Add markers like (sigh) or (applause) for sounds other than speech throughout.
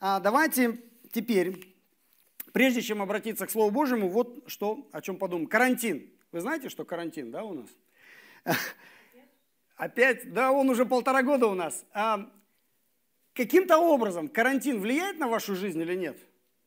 А давайте теперь, прежде чем обратиться к Слову Божьему, вот что, о чем подумаем. Карантин. Вы знаете, что карантин, да, у нас? (laughs) Опять, да, он уже полтора года у нас. А каким-то образом карантин влияет на вашу жизнь или нет?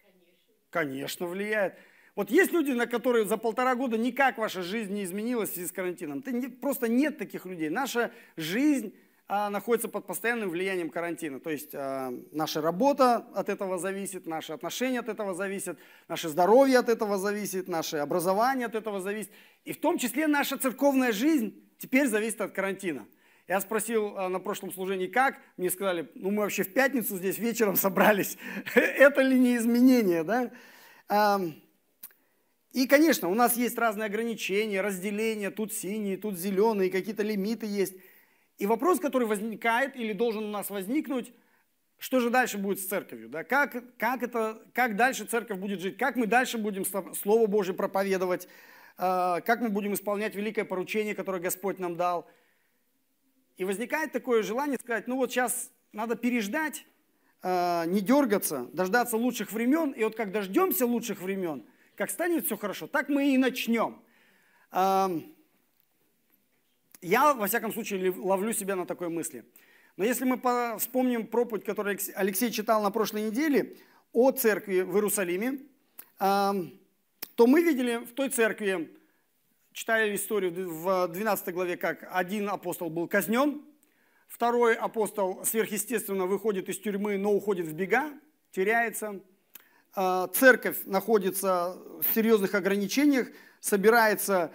Конечно. Конечно, влияет. Вот есть люди, на которые за полтора года никак ваша жизнь не изменилась в связи с карантином. Ты не, просто нет таких людей. Наша жизнь находится под постоянным влиянием карантина. То есть а, наша работа от этого зависит, наши отношения от этого зависят, наше здоровье от этого зависит, наше образование от этого зависит. И в том числе наша церковная жизнь теперь зависит от карантина. Я спросил а, на прошлом служении, как? Мне сказали, ну мы вообще в пятницу здесь вечером собрались. (laughs) Это ли не изменение, да? И, конечно, у нас есть разные ограничения, разделения, тут синие, тут зеленые, какие-то лимиты есть. И вопрос, который возникает или должен у нас возникнуть, что же дальше будет с церковью? Да? Как, как, это, как дальше церковь будет жить? Как мы дальше будем Слово Божье проповедовать? А, как мы будем исполнять великое поручение, которое Господь нам дал? И возникает такое желание сказать, ну вот сейчас надо переждать, а, не дергаться, дождаться лучших времен. И вот как дождемся лучших времен – как станет все хорошо, так мы и начнем. Я, во всяком случае, ловлю себя на такой мысли. Но если мы вспомним проповедь, которую Алексей читал на прошлой неделе о церкви в Иерусалиме, то мы видели в той церкви, читали историю в 12 главе, как один апостол был казнен, второй апостол сверхъестественно выходит из тюрьмы, но уходит в бега, теряется – а, церковь находится в серьезных ограничениях, собирается,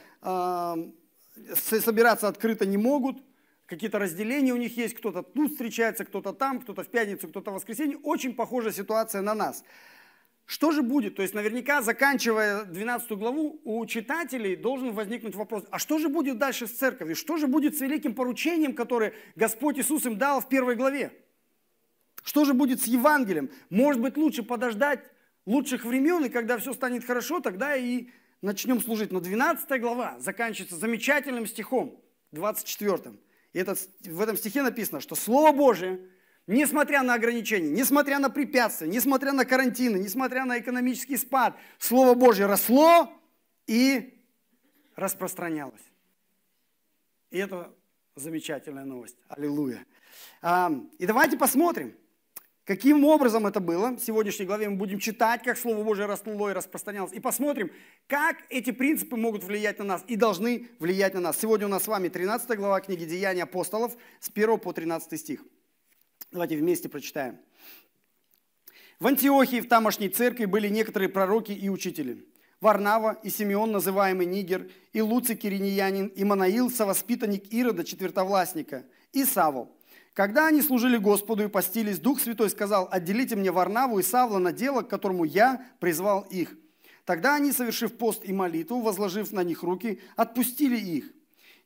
собираться открыто не могут, какие-то разделения у них есть, кто-то тут встречается, кто-то там, кто-то в пятницу, кто-то в воскресенье. Очень похожая ситуация на нас. Что же будет? То есть наверняка, заканчивая 12 главу, у читателей должен возникнуть вопрос, а что же будет дальше с церковью? Что же будет с великим поручением, которое Господь Иисус им дал в первой главе? Что же будет с Евангелием? Может быть, лучше подождать лучших времен, и когда все станет хорошо, тогда и начнем служить. Но 12 глава заканчивается замечательным стихом, 24. И этот, в этом стихе написано, что Слово Божие, несмотря на ограничения, несмотря на препятствия, несмотря на карантины, несмотря на экономический спад, Слово Божье росло и распространялось. И это замечательная новость. Аллилуйя. И давайте посмотрим, Каким образом это было? В сегодняшней главе мы будем читать, как Слово Божие растло и распространялось. И посмотрим, как эти принципы могут влиять на нас и должны влиять на нас. Сегодня у нас с вами 13 глава книги Деяния апостолов с 1 по 13 стих. Давайте вместе прочитаем. В Антиохии, в тамошней церкви, были некоторые пророки и учители. Варнава и Симеон, называемый Нигер, и Луций Кириньянин, и Манаил, совоспитанник Ирода, четвертовластника, и Савол – когда они служили Господу и постились, Дух Святой сказал, отделите мне Варнаву и Савла на дело, к которому я призвал их. Тогда они, совершив пост и молитву, возложив на них руки, отпустили их.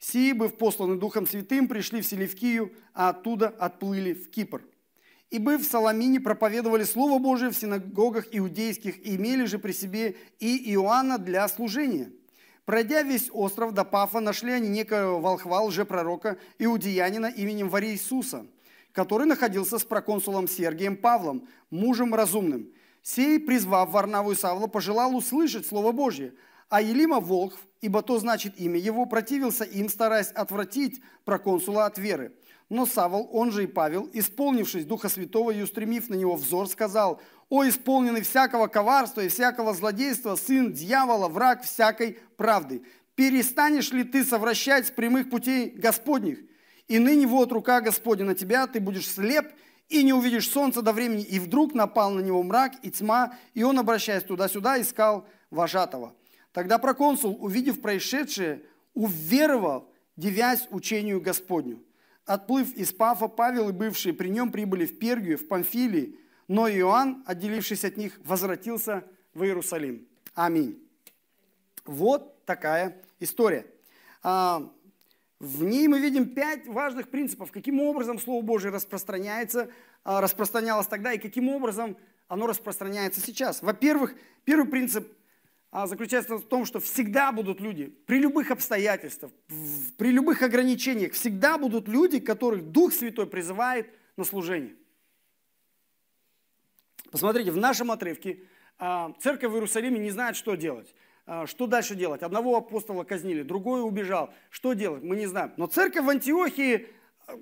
Сии, быв посланы Духом Святым, пришли в Селевкию, а оттуда отплыли в Кипр. И быв в Соломине, проповедовали Слово Божие в синагогах иудейских, и имели же при себе и Иоанна для служения – Пройдя весь остров до Пафа, нашли они некоего волхва, лжепророка, иудеянина именем Вари Иисуса, который находился с проконсулом Сергием Павлом, мужем разумным. Сей, призвав Варнаву и Савла, пожелал услышать Слово Божье. А Елима Волхв, ибо то значит имя его, противился им, стараясь отвратить проконсула от веры. Но Савол, он же и Павел, исполнившись Духа Святого и устремив на него взор, сказал, «О, исполненный всякого коварства и всякого злодейства, сын дьявола, враг всякой правды, перестанешь ли ты совращать с прямых путей Господних? И ныне вот рука Господня на тебя, ты будешь слеп и не увидишь солнца до времени». И вдруг напал на него мрак и тьма, и он, обращаясь туда-сюда, искал вожатого. Тогда проконсул, увидев происшедшее, уверовал, девясь учению Господню. Отплыв из Пафа, Павел и бывшие при нем прибыли в Пергию, в Памфилии, но Иоанн, отделившись от них, возвратился в Иерусалим. Аминь. Вот такая история. А, в ней мы видим пять важных принципов, каким образом Слово Божие распространяется, а, распространялось тогда и каким образом оно распространяется сейчас. Во-первых, первый принцип заключается в том, что всегда будут люди, при любых обстоятельствах, при любых ограничениях, всегда будут люди, которых Дух Святой призывает на служение. Посмотрите, в нашем отрывке а, церковь в Иерусалиме не знает, что делать. А, что дальше делать? Одного апостола казнили, другой убежал. Что делать? Мы не знаем. Но церковь в Антиохии, а,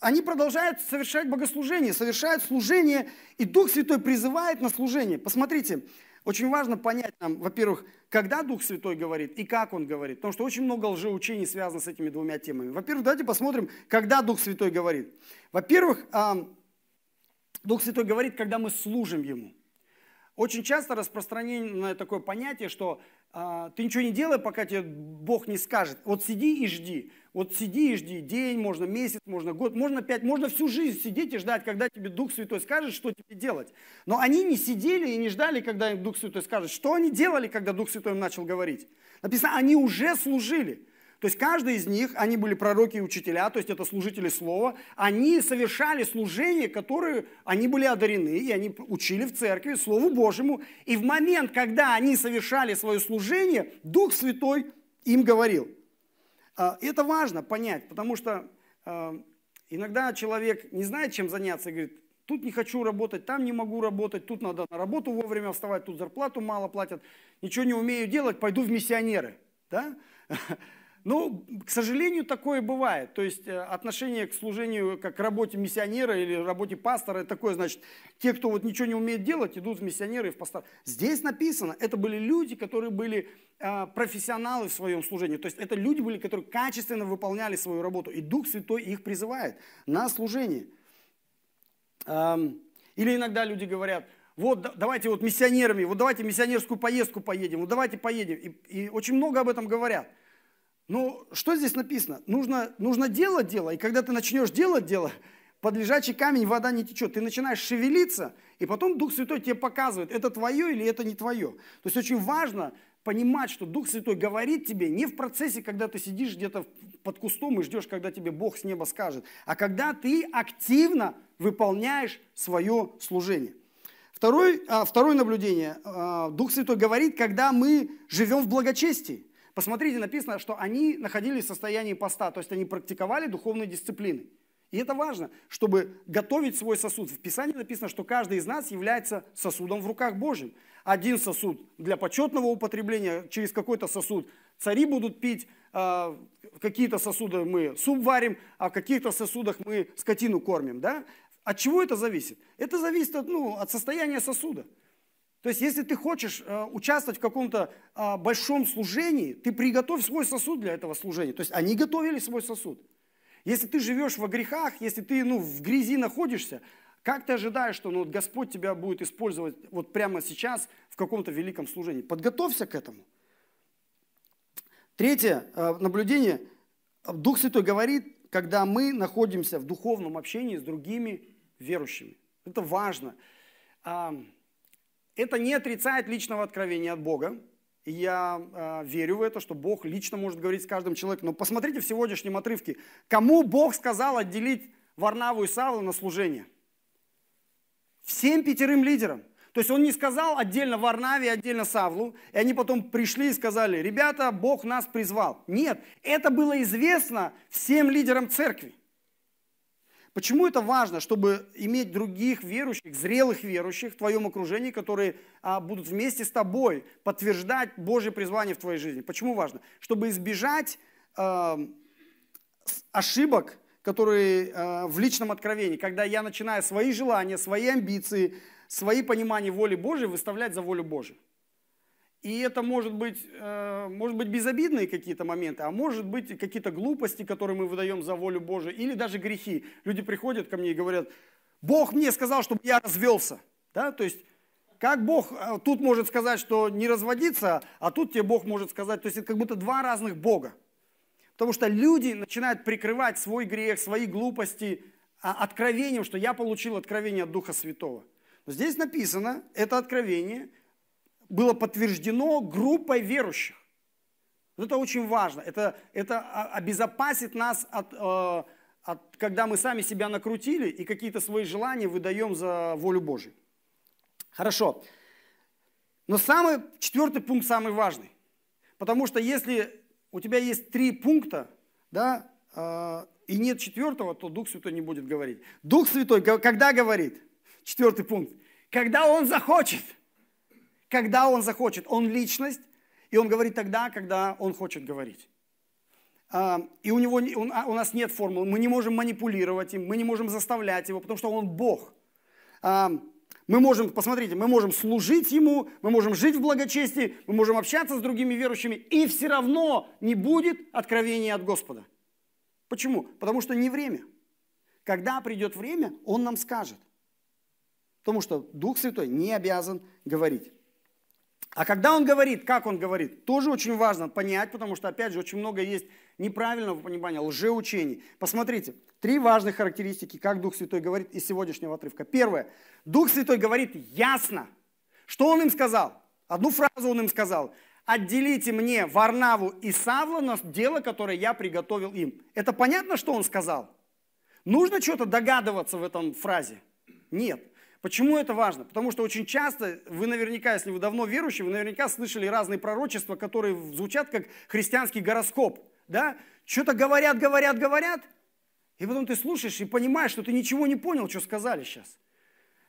они продолжают совершать богослужение, совершают служение, и Дух Святой призывает на служение. Посмотрите, очень важно понять нам, во-первых, когда Дух Святой говорит и как Он говорит. Потому что очень много лжеучений связано с этими двумя темами. Во-первых, давайте посмотрим, когда Дух Святой говорит. Во-первых, Дух Святой говорит, когда мы служим Ему. Очень часто распространено такое понятие, что а, ты ничего не делай, пока тебе Бог не скажет. Вот сиди и жди. Вот сиди и жди. День, можно месяц, можно год, можно пять, можно всю жизнь сидеть и ждать, когда тебе Дух Святой скажет, что тебе делать. Но они не сидели и не ждали, когда им Дух Святой скажет. Что они делали, когда Дух Святой им начал говорить? Написано, они уже служили. То есть каждый из них, они были пророки и учителя, то есть это служители слова, они совершали служение, которое они были одарены, и они учили в церкви Слову Божьему. И в момент, когда они совершали свое служение, Дух Святой им говорил. А, это важно понять, потому что а, иногда человек не знает, чем заняться, и говорит, тут не хочу работать, там не могу работать, тут надо на работу вовремя вставать, тут зарплату мало платят, ничего не умею делать, пойду в миссионеры. Да? (laughs) Ну, к сожалению, такое бывает. То есть э, отношение к служению, как к работе миссионера или работе пастора, такое, значит, те, кто вот ничего не умеет делать, идут в миссионеры и в пастор. Здесь написано, это были люди, которые были э, профессионалы в своем служении. То есть это люди были, которые качественно выполняли свою работу. И Дух Святой их призывает на служение. Или иногда люди говорят, вот давайте вот миссионерами, вот давайте миссионерскую поездку поедем, вот давайте поедем. И, и очень много об этом говорят. Ну, что здесь написано? Нужно, нужно делать дело, и когда ты начнешь делать дело, под лежачий камень вода не течет. Ты начинаешь шевелиться, и потом Дух Святой тебе показывает, это твое или это не твое. То есть очень важно понимать, что Дух Святой говорит тебе не в процессе, когда ты сидишь где-то под кустом и ждешь, когда тебе Бог с неба скажет, а когда ты активно выполняешь свое служение. Второй, а, второе наблюдение. А, Дух Святой говорит, когда мы живем в благочестии. Посмотрите, написано, что они находились в состоянии поста, то есть они практиковали духовные дисциплины. И это важно, чтобы готовить свой сосуд. В Писании написано, что каждый из нас является сосудом в руках Божьим. Один сосуд для почетного употребления, через какой-то сосуд цари будут пить, а, какие-то сосуды мы суп варим, а в каких-то сосудах мы скотину кормим. Да? От чего это зависит? Это зависит от, ну, от состояния сосуда. То есть, если ты хочешь э, участвовать в каком-то э, большом служении, ты приготовь свой сосуд для этого служения. То есть, они готовили свой сосуд. Если ты живешь во грехах, если ты ну, в грязи находишься, как ты ожидаешь, что ну, вот Господь тебя будет использовать вот прямо сейчас в каком-то великом служении? Подготовься к этому. Третье э, наблюдение. Дух Святой говорит, когда мы находимся в духовном общении с другими верующими. Это важно. Это не отрицает личного откровения от Бога. И я э, верю в это, что Бог лично может говорить с каждым человеком. Но посмотрите в сегодняшнем отрывке. Кому Бог сказал отделить Варнаву и Савла на служение? Всем пятерым лидерам. То есть он не сказал отдельно Варнаве, отдельно Савлу, и они потом пришли и сказали, ребята, Бог нас призвал. Нет, это было известно всем лидерам церкви. Почему это важно, чтобы иметь других верующих, зрелых верующих в твоем окружении, которые а, будут вместе с тобой подтверждать Божье призвание в твоей жизни? Почему важно? Чтобы избежать а, ошибок, которые а, в личном откровении, когда я начинаю свои желания, свои амбиции, свои понимания воли Божьей выставлять за волю Божию. И это может быть, э, может быть безобидные какие-то моменты, а может быть какие-то глупости, которые мы выдаем за волю Божию, или даже грехи. Люди приходят ко мне и говорят, Бог мне сказал, чтобы я развелся. Да? То есть, как Бог э, тут может сказать, что не разводиться, а тут тебе Бог может сказать, то есть это как будто два разных Бога. Потому что люди начинают прикрывать свой грех, свои глупости а, откровением, что я получил откровение от Духа Святого. Здесь написано, это откровение – было подтверждено группой верующих. Это очень важно. Это, это обезопасит нас от, э, от, когда мы сами себя накрутили и какие-то свои желания выдаем за волю Божию. Хорошо. Но самый, четвертый пункт самый важный. Потому что если у тебя есть три пункта, да, э, и нет четвертого, то Дух Святой не будет говорить. Дух Святой, когда говорит? Четвертый пункт. Когда Он захочет. Когда Он захочет. Он личность, и Он говорит тогда, когда Он хочет говорить. А, и у, него, а, у нас нет формул, мы не можем манипулировать им, мы не можем заставлять его, потому что Он Бог. А, мы можем, посмотрите, мы можем служить Ему, мы можем жить в благочестии, мы можем общаться с другими верующими, и все равно не будет откровения от Господа. Почему? Потому что не время. Когда придет время, Он нам скажет. Потому что Дух Святой не обязан говорить. А когда он говорит, как он говорит, тоже очень важно понять, потому что, опять же, очень много есть неправильного понимания, лжеучений. Посмотрите, три важных характеристики, как Дух Святой говорит из сегодняшнего отрывка. Первое. Дух Святой говорит ясно. Что он им сказал? Одну фразу он им сказал. «Отделите мне Варнаву и Савла на дело, которое я приготовил им». Это понятно, что он сказал? Нужно что-то догадываться в этом фразе? Нет. Почему это важно? Потому что очень часто, вы наверняка, если вы давно верующие, вы наверняка слышали разные пророчества, которые звучат как христианский гороскоп. Да? Что-то говорят, говорят, говорят, и потом ты слушаешь и понимаешь, что ты ничего не понял, что сказали сейчас.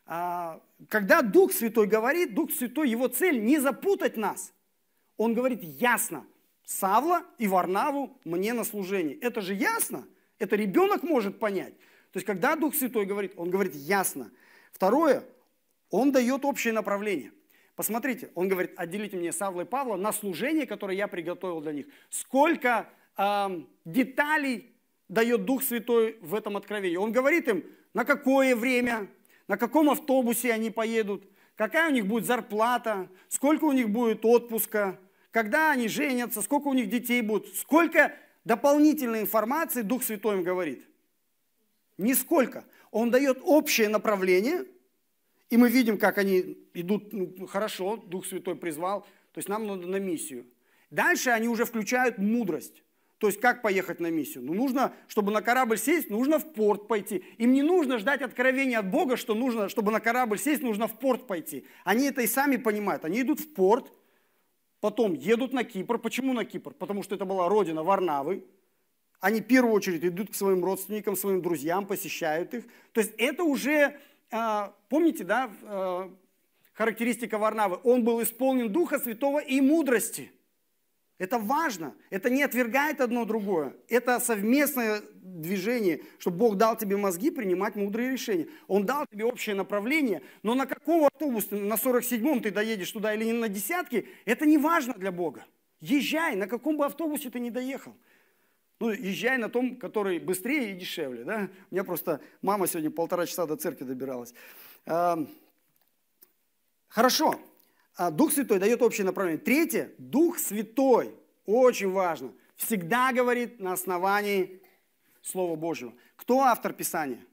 А, когда Дух Святой говорит, Дух Святой, его цель не запутать нас. Он говорит ясно, Савла и Варнаву мне на служение. Это же ясно, это ребенок может понять. То есть, когда Дух Святой говорит, он говорит ясно. Второе, он дает общее направление. Посмотрите, он говорит, отделите мне Савла и Павла на служение, которое я приготовил для них. Сколько э, деталей дает Дух Святой в этом откровении. Он говорит им, на какое время, на каком автобусе они поедут, какая у них будет зарплата, сколько у них будет отпуска, когда они женятся, сколько у них детей будет, сколько дополнительной информации Дух Святой им говорит. Нисколько. Он дает общее направление, и мы видим, как они идут ну, хорошо, Дух Святой призвал, то есть нам надо на миссию. Дальше они уже включают мудрость. То есть как поехать на миссию? Ну, нужно, чтобы на корабль сесть, нужно в порт пойти. Им не нужно ждать откровения от Бога, что нужно, чтобы на корабль сесть, нужно в порт пойти. Они это и сами понимают. Они идут в порт, потом едут на Кипр. Почему на Кипр? Потому что это была родина Варнавы. Они в первую очередь идут к своим родственникам, своим друзьям, посещают их. То есть это уже, а, помните, да, а, характеристика Варнавы. Он был исполнен Духа Святого и мудрости. Это важно. Это не отвергает одно другое. Это совместное движение, чтобы Бог дал тебе мозги принимать мудрые решения. Он дал тебе общее направление, но на какого автобуса, на 47-м ты доедешь туда или не на десятке, это не важно для Бога. Езжай, на каком бы автобусе ты не доехал. Ну, езжай на том, который быстрее и дешевле. Да? У меня просто мама сегодня полтора часа до церкви добиралась. Хорошо. А Дух Святой дает общее направление. Третье. Дух Святой. Очень важно. Всегда говорит на основании Слова Божьего. Кто автор Писания?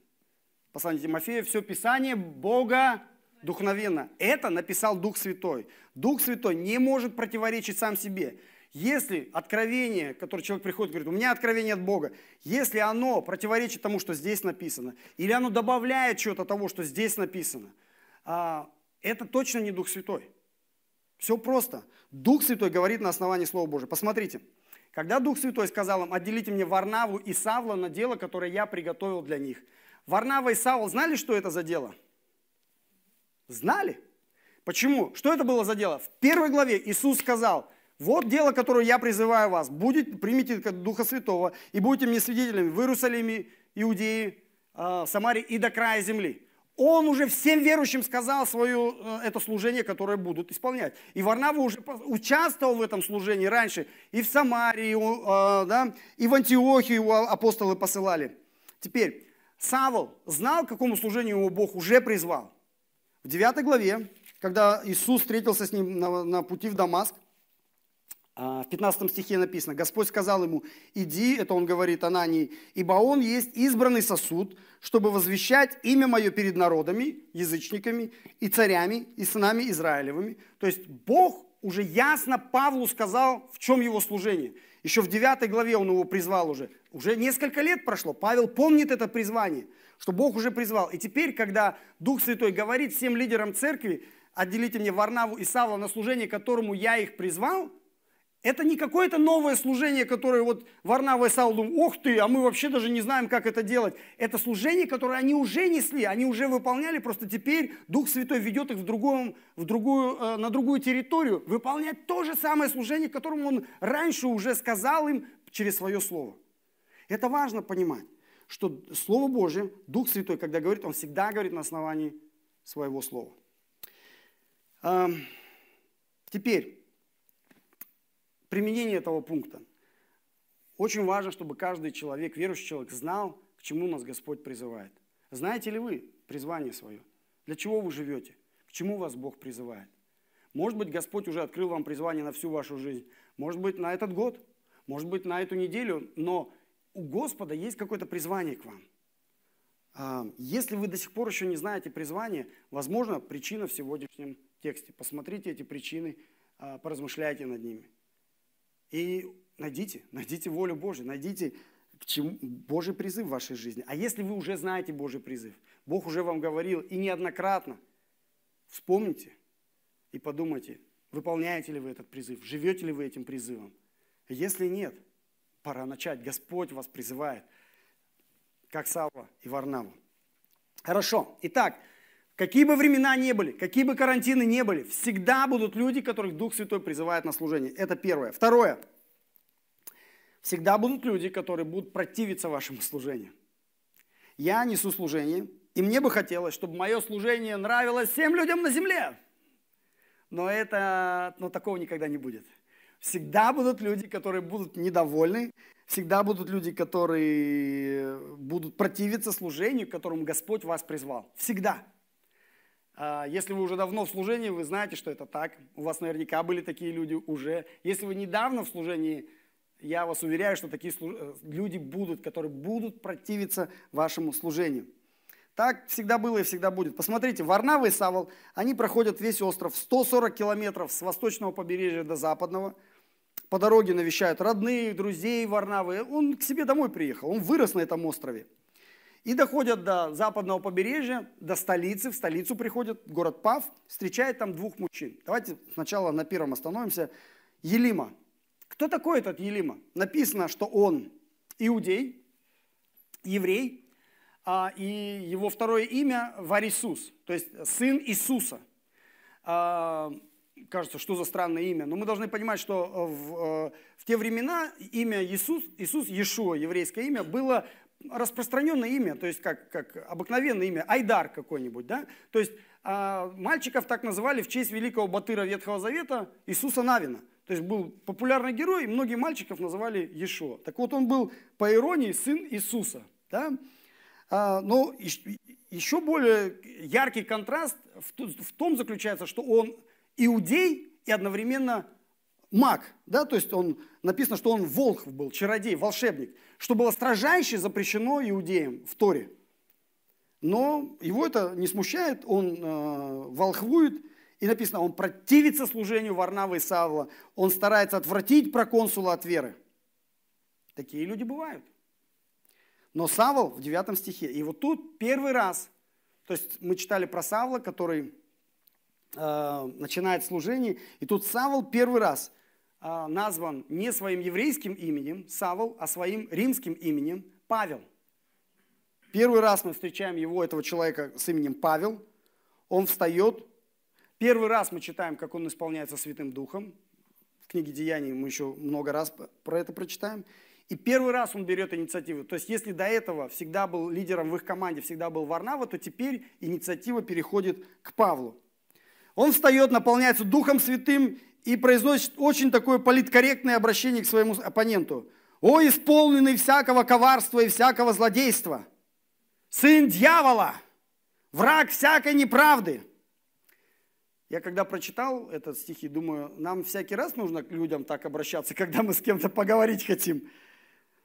Послание Тимофея. Все Писание Бога духовенно. Это написал Дух Святой. Дух Святой не может противоречить сам себе. Если откровение, которое человек приходит и говорит, у меня откровение от Бога, если оно противоречит тому, что здесь написано, или оно добавляет что-то того, что здесь написано, а, это точно не Дух Святой. Все просто. Дух Святой говорит на основании Слова Божьего. Посмотрите, когда Дух Святой сказал им, отделите мне Варнаву и Савла на дело, которое я приготовил для них. Варнава и Савл знали, что это за дело? Знали. Почему? Что это было за дело? В первой главе Иисус сказал – вот дело, которое я призываю вас. Будет, примите Духа Святого и будете мне свидетелями в Иерусалиме, Иудеи, а, Самарии и до края земли. Он уже всем верующим сказал свое э, это служение, которое будут исполнять. И Варнава уже участвовал в этом служении раньше. И в Самарии, а, да, и в Антиохию его апостолы посылали. Теперь, Савол знал, к какому служению его Бог уже призвал. В 9 главе, когда Иисус встретился с ним на, на пути в Дамаск, а, в 15 стихе написано, Господь сказал ему, иди, это он говорит Анании, ибо он есть избранный сосуд, чтобы возвещать имя мое перед народами, язычниками и царями, и сынами Израилевыми. То есть Бог уже ясно Павлу сказал, в чем его служение. Еще в 9 главе он его призвал уже. Уже несколько лет прошло. Павел помнит это призвание, что Бог уже призвал. И теперь, когда Дух Святой говорит всем лидерам церкви, отделите мне Варнаву и Савла на служение, которому я их призвал – Это не какое-то новое служение, которое вот Варнава и Саул думают, ох ты, а мы вообще даже не знаем, как это делать. Это служение, которое они уже несли, они уже выполняли, просто теперь Дух Святой ведет их в другую, в другую, э, на другую территорию, выполнять то же самое служение, которому Он раньше уже сказал им через свое Слово. Это важно понимать, что Слово Божье, Дух Святой, когда говорит, Он всегда говорит на основании своего Слова. Теперь, применение этого пункта. Очень важно, чтобы каждый человек, верующий человек, знал, к чему нас Господь призывает. Знаете ли вы призвание свое? Для чего вы живете? К чему вас Бог призывает? Может быть, Господь уже открыл вам призвание на всю вашу жизнь. Может быть, на этот год. Может быть, на эту неделю. Но у Господа есть какое-то призвание к вам. А, если вы до сих пор еще не знаете призвание, возможно, причина в сегодняшнем тексте. Посмотрите эти причины, а, поразмышляйте над ними. И найдите, найдите волю Божью, найдите к чему, Божий призыв в вашей жизни. А если вы уже знаете Божий призыв, Бог уже вам говорил и неоднократно, вспомните и подумайте, выполняете ли вы этот призыв, живете ли вы этим призывом. Если нет, пора начать. Господь вас призывает, как Савва и Варнаву. Хорошо. Итак, Какие бы времена ни были, какие бы карантины ни были, всегда будут люди, которых Дух Святой призывает на служение. Это первое. Второе. Всегда будут люди, которые будут противиться вашему служению. Я несу служение, и мне бы хотелось, чтобы мое служение нравилось всем людям на земле. Но, это, но такого никогда не будет. Всегда будут люди, которые будут недовольны, всегда будут люди, которые будут противиться служению, к которому Господь вас призвал. Всегда. А, если вы уже давно в служении, вы знаете, что это так. У вас наверняка были такие люди уже. Если вы недавно в служении, я вас уверяю, что такие э, люди будут, которые будут противиться вашему служению. Так всегда было и всегда будет. Посмотрите, Варнава и Савол, они проходят весь остров 140 километров с восточного побережья до западного. По дороге навещают родных, друзей Варнавы. Он к себе домой приехал, он вырос на этом острове. И доходят до западного побережья, до столицы, в столицу приходят, город Пав, встречает там двух мужчин. Давайте сначала на первом остановимся. Елима. Кто такой этот Елима? Написано, что он иудей, еврей, а, и его второе имя Варисус, то есть сын Иисуса. А, кажется, что за странное имя. Но мы должны понимать, что в, э, в те времена имя Иисус, Иисус, Иешуа, еврейское имя, было распространенное имя, то есть как, как обыкновенное имя, Айдар какой-нибудь, да? То есть а, мальчиков так называли в честь великого батыра Ветхого Завета Иисуса Навина. То есть был популярный герой, и многие мальчиков называли Ешо. Так вот он был, по иронии, сын Иисуса. Да? А, но еще более яркий контраст в том заключается, что он иудей и одновременно маг, да, то есть он, написано, что он волк был, чародей, волшебник, что было строжайше запрещено иудеям в Торе. Но его это не смущает, он э, волхвует, и написано, он противится служению Варнавы и Савла, он старается отвратить проконсула от веры. Такие люди бывают. Но Савл в 9 стихе, и вот тут первый раз, то есть мы читали про Савла, который э, начинает служение, и тут Савл первый раз назван не своим еврейским именем Савол, а своим римским именем Павел. Первый раз мы встречаем его, этого человека с именем Павел. Он встает. Первый раз мы читаем, как он исполняется Святым Духом. В книге Деяний мы еще много раз про это прочитаем. И первый раз он берет инициативу. То есть если до этого всегда был лидером в их команде, всегда был Варнава, то теперь инициатива переходит к Павлу. Он встает, наполняется Духом Святым и произносит очень такое политкорректное обращение к своему оппоненту. «О, исполненный всякого коварства и всякого злодейства! Сын дьявола! Враг всякой неправды!» Я когда прочитал этот стих, и думаю, нам всякий раз нужно к людям так обращаться, когда мы с кем-то поговорить хотим.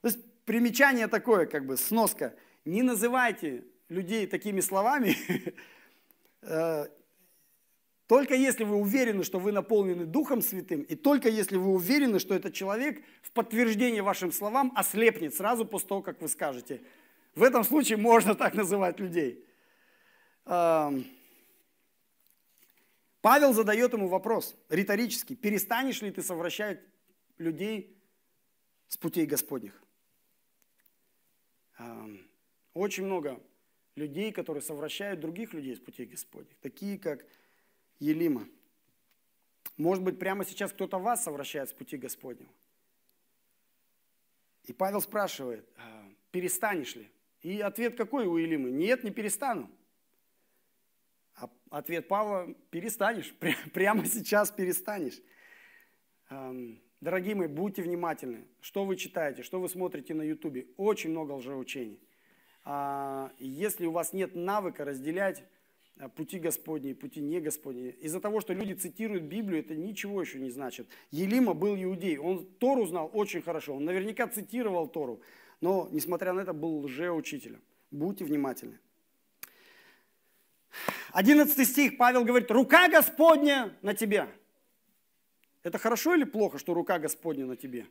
То есть примечание такое, как бы сноска. Не называйте людей такими словами, (laughs) э, только если вы уверены, что вы наполнены Духом Святым, и только если вы уверены, что этот человек в подтверждение вашим словам ослепнет сразу после того, как вы скажете. В этом случае можно так называть людей. Павел задает ему вопрос риторический. Перестанешь ли ты совращать людей с путей Господних. Очень много людей, которые совращают других людей с путей Господних, такие как Елима. Может быть, прямо сейчас кто-то вас совращает с пути Господнего. И Павел спрашивает, «А, перестанешь ли? И ответ какой у Илимы? Нет, не перестану. А ответ Павла, перестанешь, (laughs) прямо сейчас перестанешь. Дорогие мои, будьте внимательны, что вы читаете, что вы смотрите на ютубе. Очень много лжеучений. А, если у вас нет навыка разделять пути Господни, пути не Господни. Из-за того, что люди цитируют Библию, это ничего еще не значит. Елима был иудей, он Тору знал очень хорошо, он наверняка цитировал Тору, но, несмотря на это, был лжеучителем. Будьте внимательны. 11 стих, Павел говорит, рука Господня на тебя. Это хорошо или плохо, что рука Господня на тебе?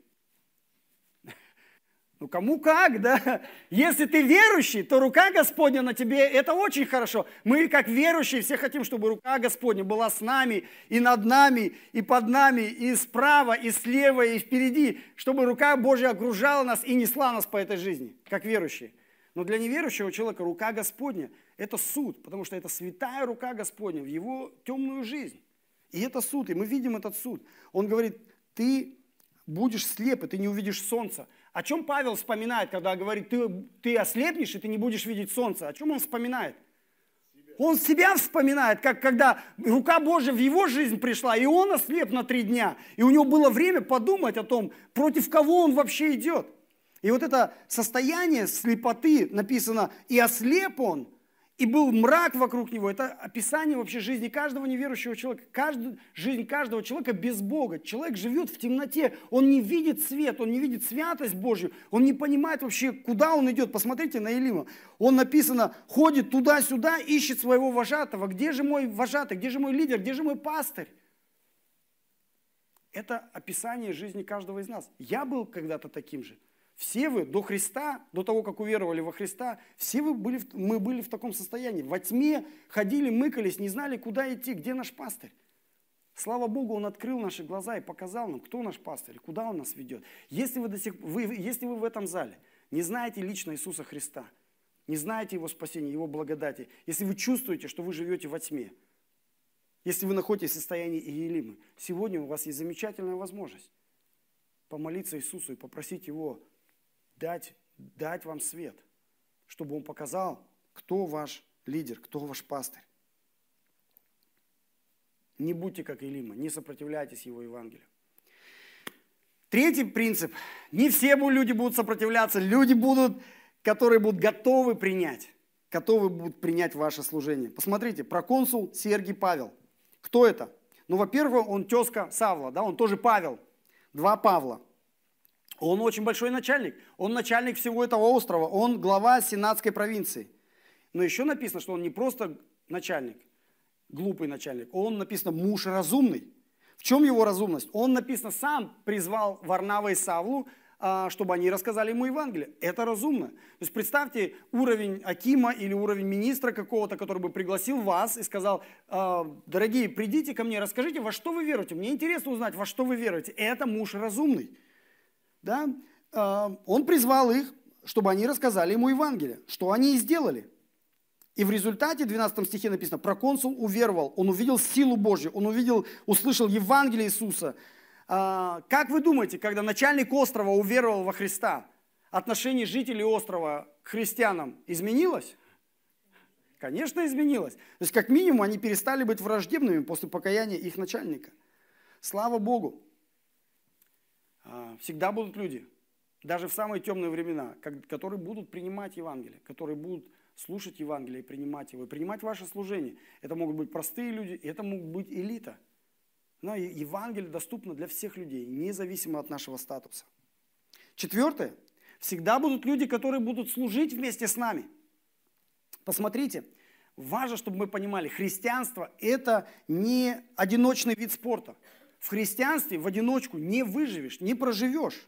Ну кому как, да? (laughs) Если ты верующий, то рука Господня на тебе, это очень хорошо. Мы, как верующие, все хотим, чтобы рука Господня была с нами, и над нами, и под нами, и справа, и слева, и впереди, чтобы рука Божья окружала нас и несла нас по этой жизни, как верующие. Но для неверующего человека рука Господня – это суд, потому что это святая рука Господня в его темную жизнь. И это суд, и мы видим этот суд. Он говорит, ты будешь слеп, и ты не увидишь солнца. О чем Павел вспоминает, когда говорит, ты, ты ослепнешь, и ты не будешь видеть солнца? О чем он вспоминает? Он себя вспоминает, как когда рука Божья в его жизнь пришла, и он ослеп на три дня. И у него было время подумать о том, против кого он вообще идет. И вот это состояние слепоты написано, и ослеп он, и был мрак вокруг него. Это описание вообще жизни каждого неверующего человека. Каждый, жизнь каждого человека без Бога. Человек живет в темноте, он не видит свет, он не видит святость Божью, он не понимает вообще, куда он идет. Посмотрите на Илима. Он написано, ходит туда-сюда, ищет своего вожатого. Где же мой вожатый, где же мой лидер, где же мой пастырь? Это описание жизни каждого из нас. Я был когда-то таким же. Все вы до Христа, до того, как уверовали во Христа, все вы были, мы были в таком состоянии. Во тьме ходили, мыкались, не знали, куда идти, где наш пастырь. Слава Богу, Он открыл наши глаза и показал нам, кто наш пастырь, куда Он нас ведет. Если вы, до сих, вы, если вы в этом зале не знаете лично Иисуса Христа, не знаете Его спасения, Его благодати, если вы чувствуете, что вы живете во тьме, если вы находитесь в состоянии Иелимы, сегодня у вас есть замечательная возможность помолиться Иисусу и попросить Его дать, дать вам свет, чтобы Он показал, кто ваш лидер, кто ваш пастырь. Не будьте как Илима, не сопротивляйтесь Его Евангелию. Третий принцип. Не все люди будут сопротивляться. Люди будут, которые будут готовы принять. Готовы будут принять ваше служение. Посмотрите, проконсул Сергий Павел. Кто это? Ну, во-первых, он тезка Савла, да, он тоже Павел. Два Павла. Он очень большой начальник. Он начальник всего этого острова. Он глава сенатской провинции. Но еще написано, что он не просто начальник, глупый начальник. Он написано муж разумный. В чем его разумность? Он написано сам призвал Варнава и Савлу, а, чтобы они рассказали ему Евангелие. Это разумно. То есть представьте уровень Акима или уровень министра какого-то, который бы пригласил вас и сказал, «А, дорогие, придите ко мне, расскажите, во что вы веруете. Мне интересно узнать, во что вы веруете. Это муж разумный да, а, он призвал их, чтобы они рассказали ему Евангелие, что они и сделали. И в результате, в 12 стихе написано, проконсул уверовал, он увидел силу Божью, он увидел, услышал Евангелие Иисуса. А, как вы думаете, когда начальник острова уверовал во Христа, отношение жителей острова к христианам изменилось? Конечно, изменилось. То есть, как минимум, они перестали быть враждебными после покаяния их начальника. Слава Богу. А, всегда будут люди, даже в самые темные времена, которые будут принимать Евангелие, которые будут слушать Евангелие и принимать его, и принимать ваше служение. Это могут быть простые люди, это могут быть элита. Но Евангелие доступно для всех людей, независимо от нашего статуса. Четвертое. Всегда будут люди, которые будут служить вместе с нами. Посмотрите, важно, чтобы мы понимали, христианство – это не одиночный вид спорта в христианстве в одиночку не выживешь, не проживешь.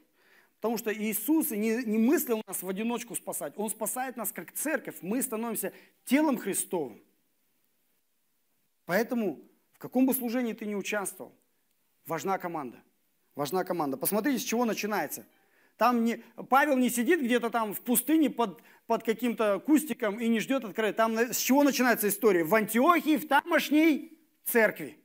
Потому что Иисус не, не мыслил нас в одиночку спасать. Он спасает нас как церковь. Мы становимся телом Христовым. Поэтому в каком бы служении ты ни участвовал, важна команда. Важна команда. Посмотрите, с чего начинается. Там не, Павел не сидит где-то там в пустыне под, под каким-то кустиком и не ждет открытия. Там с чего начинается история? В Антиохии, в тамошней церкви.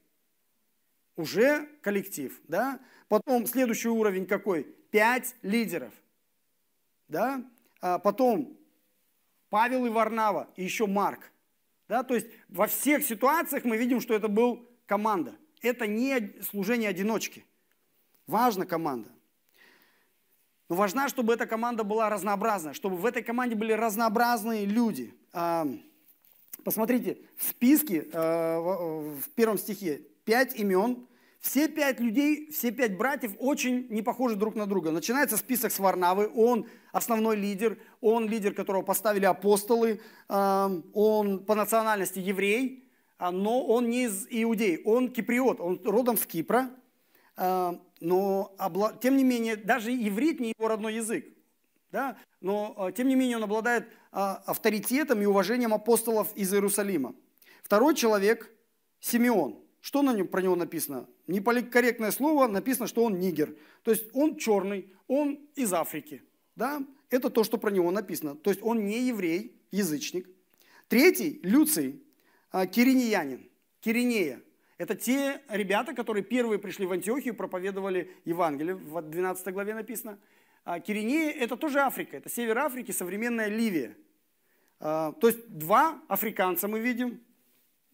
Уже коллектив, да? Потом следующий уровень какой? Пять лидеров, да? А потом Павел и Варнава, и еще Марк. Да? То есть во всех ситуациях мы видим, что это был команда. Это не служение одиночки. Важна команда. Но важна, чтобы эта команда была разнообразная, чтобы в этой команде были разнообразные люди. А, посмотрите, в списке, а, в первом стихе, пять имен, все пять людей, все пять братьев очень не похожи друг на друга. Начинается список с Варнавы, он основной лидер, он лидер, которого поставили апостолы, а, он по национальности еврей, но он не из иудей, он киприот, он родом с Кипра, но тем не менее, даже иврит не его родной язык. Да? Но а, тем не менее он обладает а, авторитетом и уважением апостолов из Иерусалима. Второй человек – Симеон. Что на нем, про него написано? Неполикорректное слово, написано, что он нигер. То есть он черный, он из Африки. Да? Это то, что про него написано. То есть он не еврей, язычник. Третий – Люций, а, киринеянин, Киринея. Это те ребята, которые первые пришли в Антиохию, проповедовали Евангелие, в 12 главе написано. А Киринея – это тоже Африка, это север Африки, современная Ливия. А, то есть два африканца мы видим,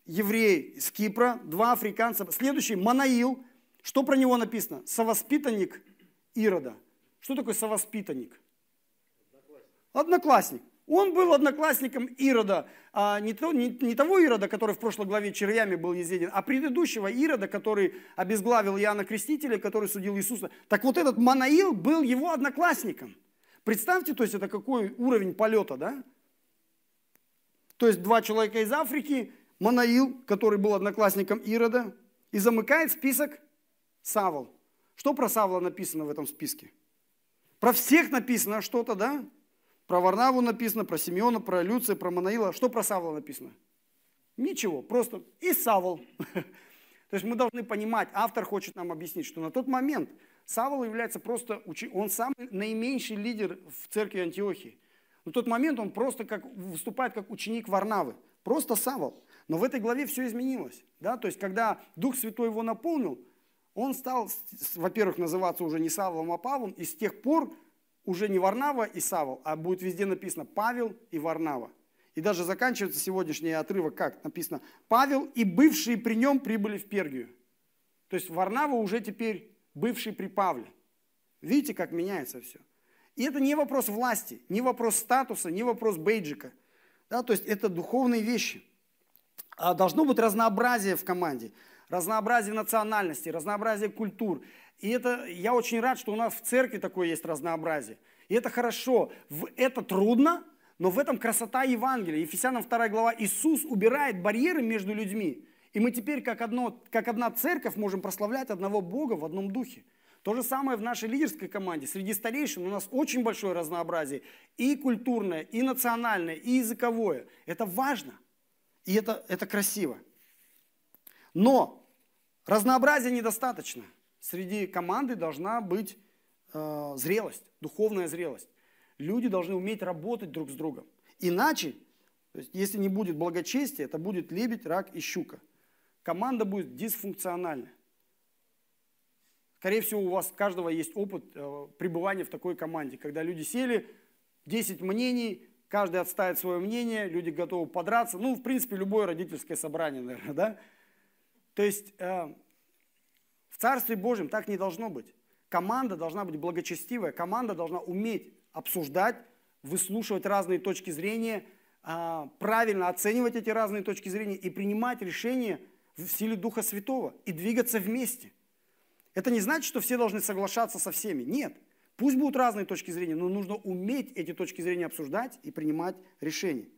еврей с Кипра, два африканца. Следующий – Манаил. Что про него написано? Совоспитанник Ирода. Что такое совоспитанник? Одноклассник. Одноклассник. Он был одноклассником Ирода, а не, то, не, не того Ирода, который в прошлой главе червями был изъеден, а предыдущего Ирода, который обезглавил Иоанна Крестителя, который судил Иисуса. Так вот этот Манаил был его одноклассником. Представьте, то есть это какой уровень полета, да? То есть два человека из Африки, Манаил, который был одноклассником Ирода, и замыкает список Савол. Что про Савла написано в этом списке? Про всех написано что-то, да? Про Варнаву написано, про Симеона, про Люция, про Манаила. Что про Савла написано? Ничего, просто и Савл. (laughs) То есть мы должны понимать, автор хочет нам объяснить, что на тот момент Савл является просто, он самый наименьший лидер в церкви Антиохии. На тот момент он просто как, выступает как ученик Варнавы, просто Савл. Но в этой главе все изменилось. Да? То есть когда Дух Святой его наполнил, он стал, во-первых, называться уже не Савлом, а Павлом, и с тех пор уже не Варнава и Савол, а будет везде написано Павел и Варнава. И даже заканчивается сегодняшний отрывок как? Написано, Павел и бывшие при нем прибыли в Пергию. То есть Варнава уже теперь бывший при Павле. Видите, как меняется все. И это не вопрос власти, не вопрос статуса, не вопрос бейджика. Да, то есть это духовные вещи. А должно быть разнообразие в команде, разнообразие национальностей, разнообразие культур. И это, я очень рад, что у нас в церкви такое есть разнообразие. И это хорошо. Это трудно, но в этом красота Евангелия. Ефесянам 2 глава. Иисус убирает барьеры между людьми. И мы теперь, как, одно, как одна церковь, можем прославлять одного Бога в одном духе. То же самое в нашей лидерской команде. Среди старейшин у нас очень большое разнообразие. И культурное, и национальное, и языковое. Это важно. И это, это красиво. Но разнообразия недостаточно среди команды должна быть э, зрелость, духовная зрелость. Люди должны уметь работать друг с другом. Иначе, есть, если не будет благочестия, это будет лебедь, рак и щука. Команда будет дисфункциональная. Скорее всего, у вас каждого есть опыт э, пребывания в такой команде, когда люди сели, 10 мнений, каждый отставит свое мнение, люди готовы подраться. Ну, в принципе, любое родительское собрание, наверное, да? То есть э, в Царстве Божьем так не должно быть. Команда должна быть благочестивая, команда должна уметь обсуждать, выслушивать разные точки зрения, а, правильно оценивать эти разные точки зрения и принимать решения в силе Духа Святого и двигаться вместе. Это не значит, что все должны соглашаться со всеми. Нет. Пусть будут разные точки зрения, но нужно уметь эти точки зрения обсуждать и принимать решения.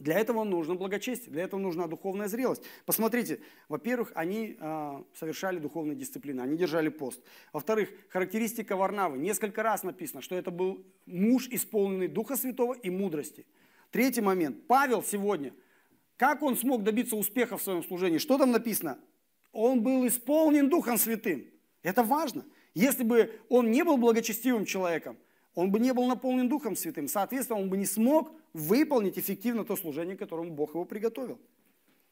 Для этого нужно благочестие, для этого нужна духовная зрелость. Посмотрите, во-первых, они э, совершали духовные дисциплины, они держали пост. Во-вторых, характеристика Варнавы. Несколько раз написано, что это был муж, исполненный Духа Святого и мудрости. Третий момент. Павел сегодня, как он смог добиться успеха в своем служении? Что там написано? Он был исполнен Духом Святым. Это важно. Если бы он не был благочестивым человеком, он бы не был наполнен Духом Святым. Соответственно, он бы не смог выполнить эффективно то служение, которому Бог его приготовил.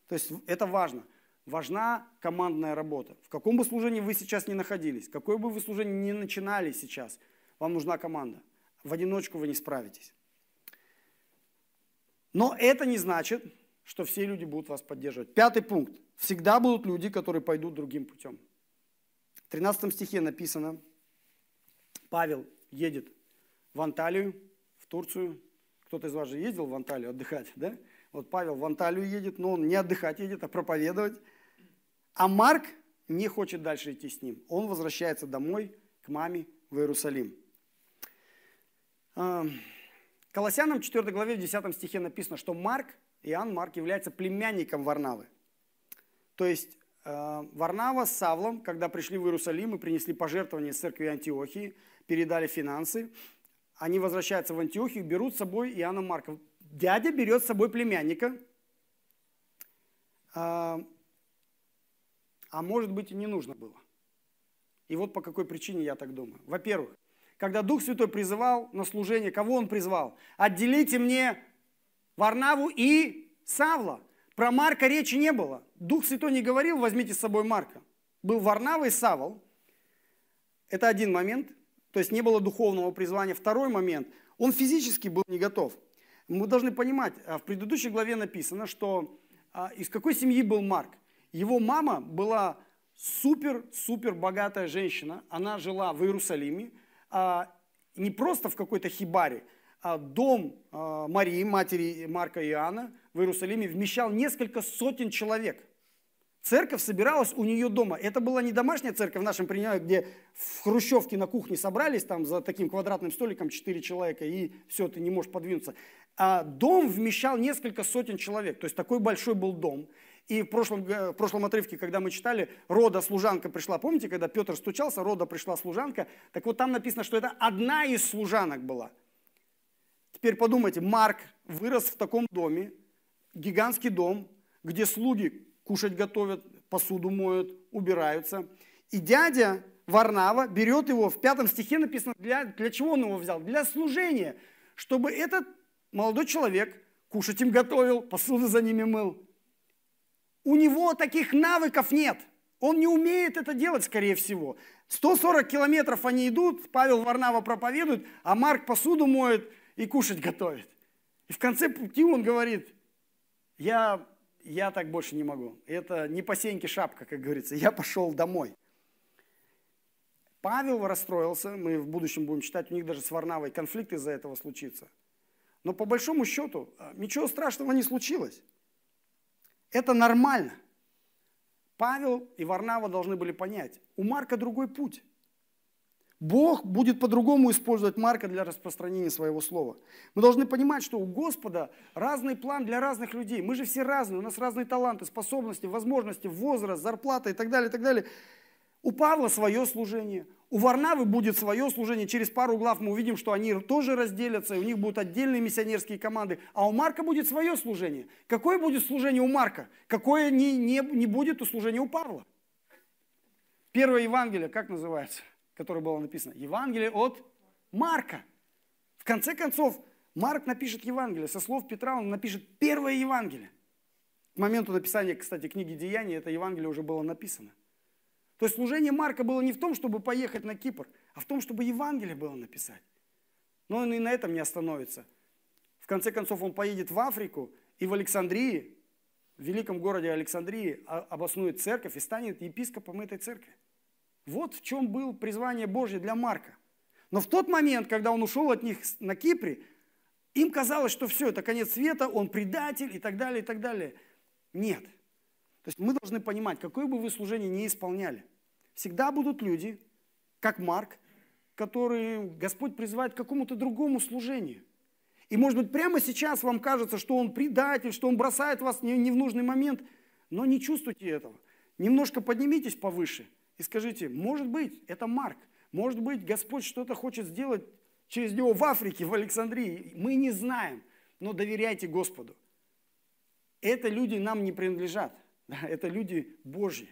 То есть это важно. Важна командная работа. В каком бы служении вы сейчас ни находились, какое бы вы служение ни начинали сейчас, вам нужна команда. В одиночку вы не справитесь. Но это не значит, что все люди будут вас поддерживать. Пятый пункт. Всегда будут люди, которые пойдут другим путем. В 13 стихе написано, Павел едет в Анталию, в Турцию. Кто-то из вас же ездил в Анталию отдыхать, да? Вот Павел в Анталию едет, но он не отдыхать едет, а проповедовать. А Марк не хочет дальше идти с ним. Он возвращается домой к маме в Иерусалим. Колоссянам 4 главе в 10 стихе написано, что Марк, Иоанн Марк является племянником Варнавы. То есть Варнава с Савлом, когда пришли в Иерусалим и принесли пожертвования из церкви Антиохии, передали финансы, они возвращаются в Антиохию, берут с собой Иоанна Марка. Дядя берет с собой племянника, а, а может быть и не нужно было. И вот по какой причине я так думаю. Во-первых, когда Дух Святой призывал на служение, кого Он призвал? Отделите мне Варнаву и Савла. Про Марка речи не было. Дух Святой не говорил, возьмите с собой Марка. Был Варнава и Савл. Это один момент. То есть не было духовного призвания. Второй момент. Он физически был не готов. Мы должны понимать, а, в предыдущей главе написано, что а, из какой семьи был Марк. Его мама была супер-супер богатая женщина. Она жила в Иерусалиме, а, не просто в какой-то хибаре, а дом Марии, матери Марка и Иоанна в Иерусалиме вмещал несколько сотен человек. Церковь собиралась у нее дома. Это была не домашняя церковь в нашем принимании, где в хрущевке на кухне собрались там за таким квадратным столиком четыре человека, и все, ты не можешь подвинуться. А дом вмещал несколько сотен человек. То есть такой большой был дом. И в прошлом, в прошлом отрывке, когда мы читали, рода служанка пришла. Помните, когда Петр стучался, рода пришла служанка? Так вот там написано, что это одна из служанок была. Теперь подумайте, Марк вырос в таком доме, гигантский дом, где слуги кушать готовят, посуду моют, убираются. И дядя Варнава берет его, в пятом стихе написано, для, для чего он его взял? Для служения, чтобы этот молодой человек кушать им готовил, посуду за ними мыл. У него таких навыков нет. Он не умеет это делать, скорее всего. 140 километров они идут, Павел Варнава проповедует, а Марк посуду моет и кушать готовит. И в конце пути он говорит, я я так больше не могу. Это не по сеньке шапка, как говорится. Я пошел домой. Павел расстроился, мы в будущем будем читать, у них даже с Варнавой конфликт из-за этого случится. Но по большому счету а, ничего страшного не случилось. Это нормально. Павел и Варнава должны были понять, у Марка другой путь. Бог будет по-другому использовать Марка для распространения своего слова. Мы должны понимать, что у Господа разный план для разных людей. Мы же все разные, у нас разные таланты, способности, возможности, возраст, зарплата и так далее, и так далее. У Павла свое служение, у Варнавы будет свое служение. Через пару глав мы увидим, что они тоже разделятся, и у них будут отдельные миссионерские команды. А у Марка будет свое служение. Какое будет служение у Марка? Какое не, не, не будет у служения у Павла? Первое Евангелие, как называется? Которое было написано. Евангелие от Марка. В конце концов, Марк напишет Евангелие. Со слов Петра он напишет первое Евангелие. К моменту написания, кстати, книги Деяний это Евангелие уже было написано. То есть служение Марка было не в том, чтобы поехать на Кипр, а в том, чтобы Евангелие было написать. Но он и на этом не остановится. В конце концов, он поедет в Африку и в Александрии, в великом городе Александрии, обоснует церковь и станет епископом этой церкви. Вот в чем было призвание Божье для Марка. Но в тот момент, когда он ушел от них на Кипре, им казалось, что все, это конец света, он предатель и так далее, и так далее. Нет. То есть мы должны понимать, какое бы вы служение ни исполняли, всегда будут люди, как Марк, которые Господь призывает к какому-то другому служению. И может быть прямо сейчас вам кажется, что он предатель, что он бросает вас не, в нужный момент, но не чувствуйте этого. Немножко поднимитесь повыше – и скажите, может быть, это Марк, может быть, Господь что-то хочет сделать через него в Африке, в Александрии. Мы не знаем, но доверяйте Господу. Это люди нам не принадлежат, (laughs) это люди Божьи.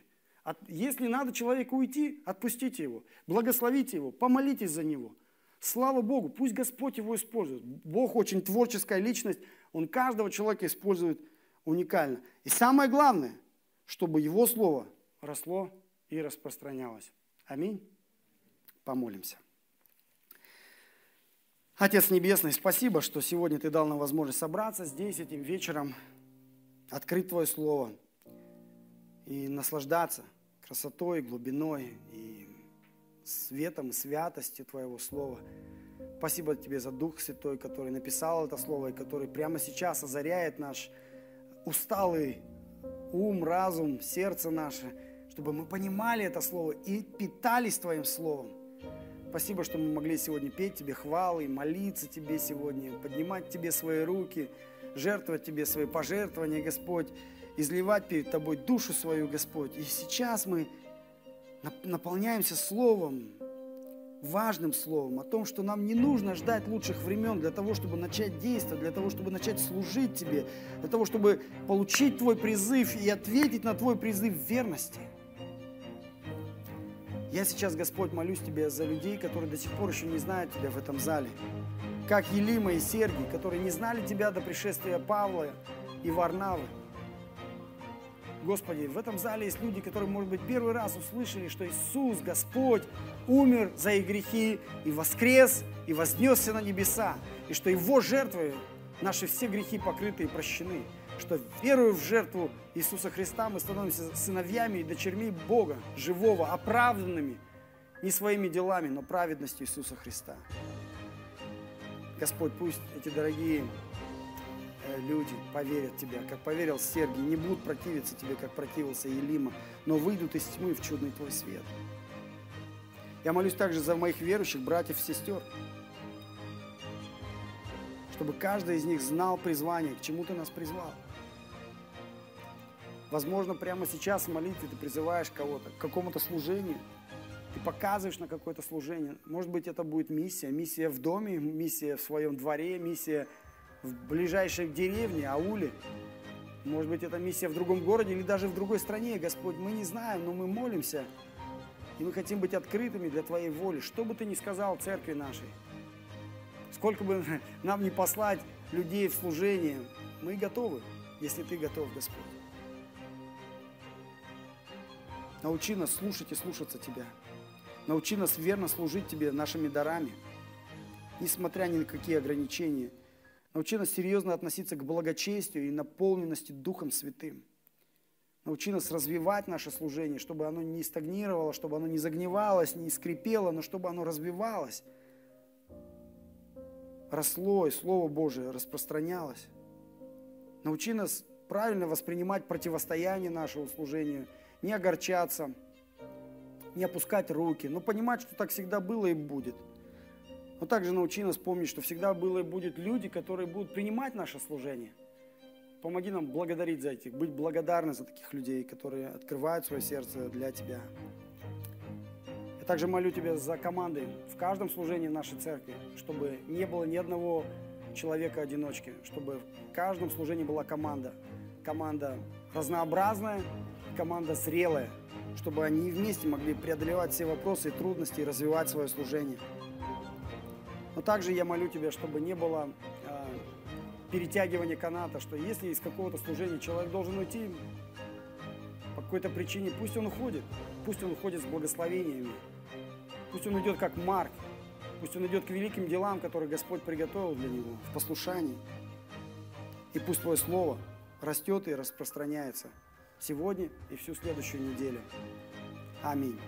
Если надо человеку уйти, отпустите его, благословите его, помолитесь за него. Слава Богу, пусть Господь его использует. Бог очень творческая личность, Он каждого человека использует уникально. И самое главное, чтобы Его Слово росло и распространялось. Аминь. Помолимся. Отец Небесный, спасибо, что сегодня Ты дал нам возможность собраться здесь этим вечером, открыть Твое Слово и наслаждаться красотой, глубиной и светом и святостью Твоего Слова. Спасибо Тебе за Дух Святой, который написал это Слово и который прямо сейчас озаряет наш усталый ум, разум, сердце наше, чтобы мы понимали это Слово и питались Твоим Словом. Спасибо, что мы могли сегодня петь Тебе хвалы, молиться Тебе сегодня, поднимать Тебе свои руки, жертвовать Тебе свои пожертвования, Господь, изливать перед Тобой душу свою, Господь. И сейчас мы наполняемся Словом, важным словом, о том, что нам не нужно ждать лучших времен для того, чтобы начать действовать, для того, чтобы начать служить Тебе, для того, чтобы получить Твой призыв и ответить на Твой призыв верности. Я сейчас, Господь, молюсь Тебе за людей, которые до сих пор еще не знают Тебя в этом зале. Как Елима и Сергий, которые не знали Тебя до пришествия Павла и Варнавы. Господи, в этом зале есть люди, которые, может быть, первый раз услышали, что Иисус, Господь, умер за их грехи и воскрес, и вознесся на небеса, и что Его жертвой наши все грехи покрыты и прощены, что веруя в жертву Иисуса Христа мы становимся сыновьями и дочерьми Бога, живого, оправданными не своими делами, но праведностью Иисуса Христа. Господь, пусть эти дорогие Э, люди поверят Тебе, как поверил Сергий, не будут противиться Тебе, как противился Елима, но выйдут из тьмы в чудный Твой свет. Я молюсь также за моих верующих братьев и сестер, чтобы каждый из них знал призвание, к чему Ты нас призвал. Возможно, прямо сейчас в молитве ты призываешь кого-то к какому-то служению, ты показываешь на какое-то служение. Может быть, это будет миссия, миссия в доме, миссия в своем дворе, миссия в ближайшей деревне, ауле. Может быть, это миссия в другом городе или даже в другой стране, Господь. Мы не знаем, но мы молимся. И мы хотим быть открытыми для Твоей воли. Что бы Ты ни сказал церкви нашей, сколько бы (laughs) нам не послать людей в служение, мы готовы, если Ты готов, Господь. Научи нас слушать и слушаться Тебя. Научи нас верно служить Тебе нашими дарами, несмотря ни на какие ограничения – Научи нас серьезно относиться к благочестию и наполненности Духом Святым. Научи нас развивать наше служение, чтобы оно не стагнировало, чтобы оно не загнивалось, не скрипело, но чтобы оно развивалось, росло, и Слово Божие распространялось. Научи нас правильно воспринимать противостояние нашего служения, не огорчаться, не опускать руки, но понимать, что так всегда было и будет – но также научи нас помнить, что всегда было и будет люди, которые будут принимать наше служение. Помоги нам благодарить за этих, быть благодарны за таких людей, которые открывают свое сердце для Тебя. Я также молю Тебя за команды в каждом служении нашей церкви, чтобы не было ни одного человека-одиночки, чтобы в каждом служении была команда. Команда разнообразная, команда зрелая, чтобы они вместе могли преодолевать все вопросы и трудности и развивать свое служение. Но также я молю Тебя, чтобы не было э, перетягивания каната, что если из какого-то служения человек должен уйти по какой-то причине, пусть он уходит, пусть он уходит с благословениями, пусть он идет как Марк, пусть он идет к великим делам, которые Господь приготовил для него в послушании. И пусть Твое Слово растет и распространяется сегодня и всю следующую неделю. Аминь.